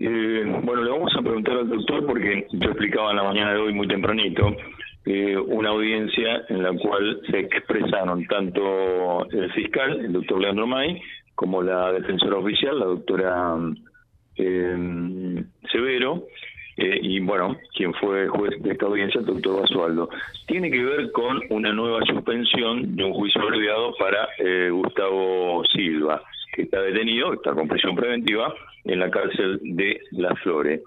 Eh, bueno, le vamos a preguntar al doctor porque yo explicaba en la mañana de hoy muy tempranito eh, una audiencia en la cual se expresaron tanto el fiscal, el doctor Leandro May, como la defensora oficial, la doctora eh, Severo, y bueno, quien fue juez de esta audiencia, el doctor Basualdo. Tiene que ver con una nueva suspensión de un juicio abreviado para eh, Gustavo Silva, que está detenido, está con prisión preventiva en la cárcel de Las Flores.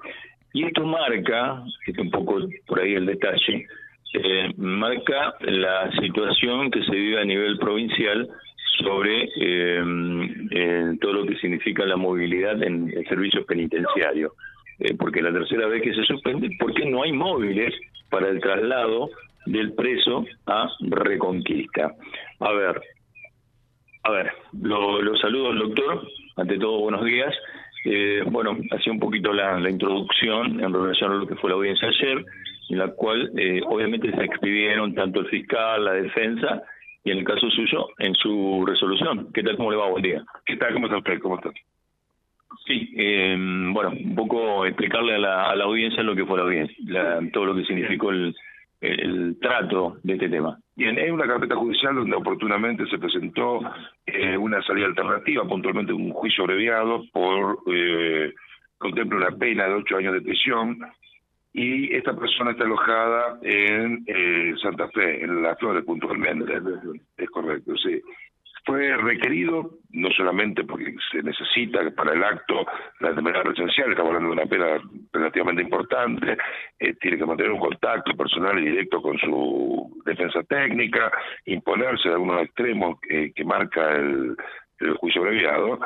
Y esto marca, es un poco por ahí el detalle, eh, marca la situación que se vive a nivel provincial sobre eh, todo lo que significa la movilidad en el servicio penitenciario. Eh, porque la tercera vez que se suspende, porque no hay móviles para el traslado del preso a Reconquista. A ver, a ver, lo, lo saludo al doctor, ante todo buenos días. Eh, bueno, hacía un poquito la, introducción en relación a lo que fue la audiencia ayer, en la cual eh, obviamente se expidieron tanto el fiscal, la defensa y en el caso suyo en su resolución. ¿Qué tal? ¿Cómo le va? Buen día. ¿Qué tal? ¿Cómo está usted? ¿Cómo está? Sí, eh, bueno, un poco explicarle a la, a la audiencia lo que fue la audiencia, todo lo que significó el, el, trato de este tema. Bien, es una carpeta judicial donde oportunamente se presentó eh, una salida alternativa, puntualmente un juicio abreviado por, eh, contempla una pena de ocho años de prisión, y esta persona está alojada en eh, Santa Fe, en Las Flores puntualmente. Es correcto, sí requerido, no solamente porque se necesita para el acto la enfermedad presencial, estamos hablando de una pena relativamente importante, eh, tiene que mantener un contacto personal y directo con su defensa técnica, imponerse de algunos extremos que, marca el, juicio abreviado,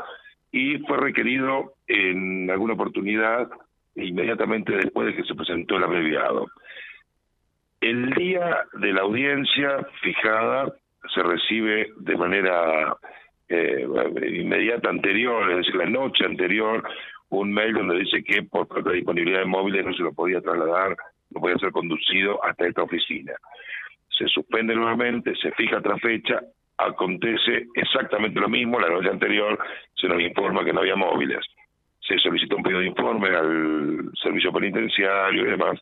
y fue requerido en alguna oportunidad inmediatamente después de que se presentó el abreviado. El día de la audiencia fijada se recibe de manera eh, inmediata anterior, es decir, la noche anterior, un mail donde dice que por falta de disponibilidad de móviles no se lo podía trasladar, no podía ser conducido hasta esta oficina. Se suspende nuevamente, se fija otra fecha, acontece exactamente lo mismo, la noche anterior se nos informa que no había móviles. Se solicitó un pedido de informe al servicio penitenciario y demás,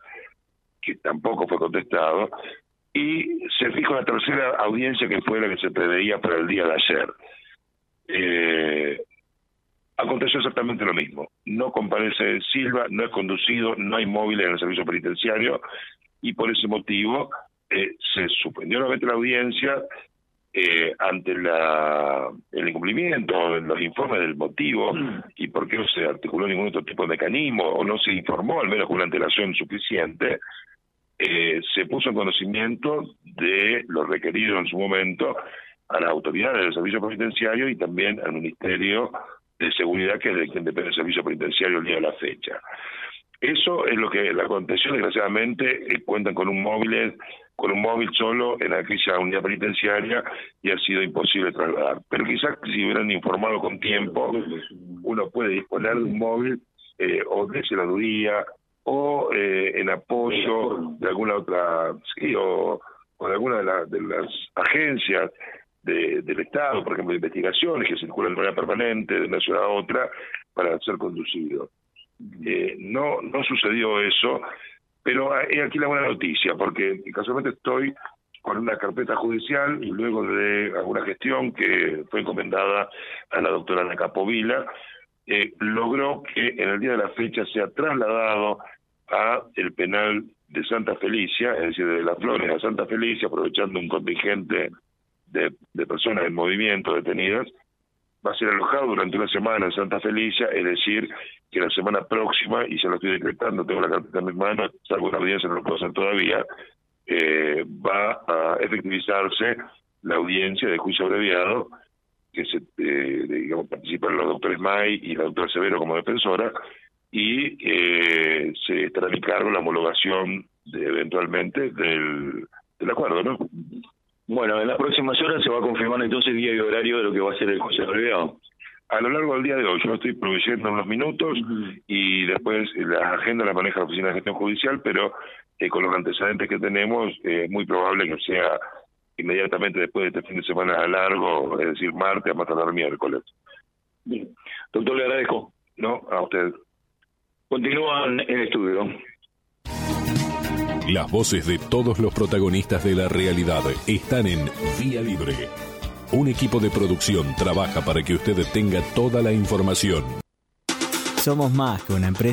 que tampoco fue contestado, y se fijó la tercera audiencia que fue la que se preveía para el día de ayer. Eh, aconteció exactamente lo mismo. No comparece Silva, no es conducido, no hay móviles en el servicio penitenciario y por ese motivo eh, se suspendió nuevamente la audiencia eh, ante la, el incumplimiento, los informes del motivo y por qué no se articuló ningún otro tipo de mecanismo o no se informó al menos con una antelación suficiente eh, se puso en conocimiento de lo requerido en su momento a las autoridades del servicio penitenciario y también al Ministerio de Seguridad, que es de quien depende del servicio penitenciario el día de la fecha. Eso es lo que aconteció, desgraciadamente, eh, cuentan con un móvil con un móvil solo en aquella unidad penitenciaria y ha sido imposible trasladar. Pero quizás si hubieran informado con tiempo, uno puede disponer de un móvil eh, o de senaduría o eh, en apoyo de alguna otra, sí, o, de alguna de, de las agencias de, del Estado, por ejemplo, de investigaciones que circulan de manera permanente de una ciudad a otra para ser conducido. Eh, no, no sucedió eso, pero hay aquí la buena noticia, porque casualmente estoy con una carpeta judicial y luego de alguna gestión que fue encomendada a la doctora Ana Capovila, eh, logró que en el día de la fecha sea trasladado a el penal de Santa Felicia, es decir, de las Flores a Santa Felicia, aprovechando un contingente de, personas en movimiento detenidas, va a ser alojado durante una semana en Santa Felicia, es decir, que la semana próxima, y se lo estoy decretando, tengo la carta en mis manos, salvo una audiencia, no lo puedo hacer todavía, eh, va a efectivizarse la audiencia de juicio abreviado, que se, eh, digamos, participan los doctores May y la doctora Severo como defensora, y eh, se estará en cargo la homologación de, eventualmente del, del acuerdo, ¿no? Bueno, en las próximas horas se va a confirmar entonces día y horario de lo que va a ser el Consejo abreviado. A lo largo del día de hoy, yo estoy proveyendo unos minutos y después la agenda la maneja la Oficina de Gestión Judicial, pero eh, con los antecedentes que tenemos, es muy probable que sea inmediatamente después de este fin de semana largo, es decir, martes a más tardar miércoles. Bien. Doctor, le agradezco. No, a usted. Continúan en estudio. Las voces de todos los protagonistas de la realidad están en Vía Libre. Un equipo de producción trabaja para que usted tenga toda la información. Somos más que una empresa.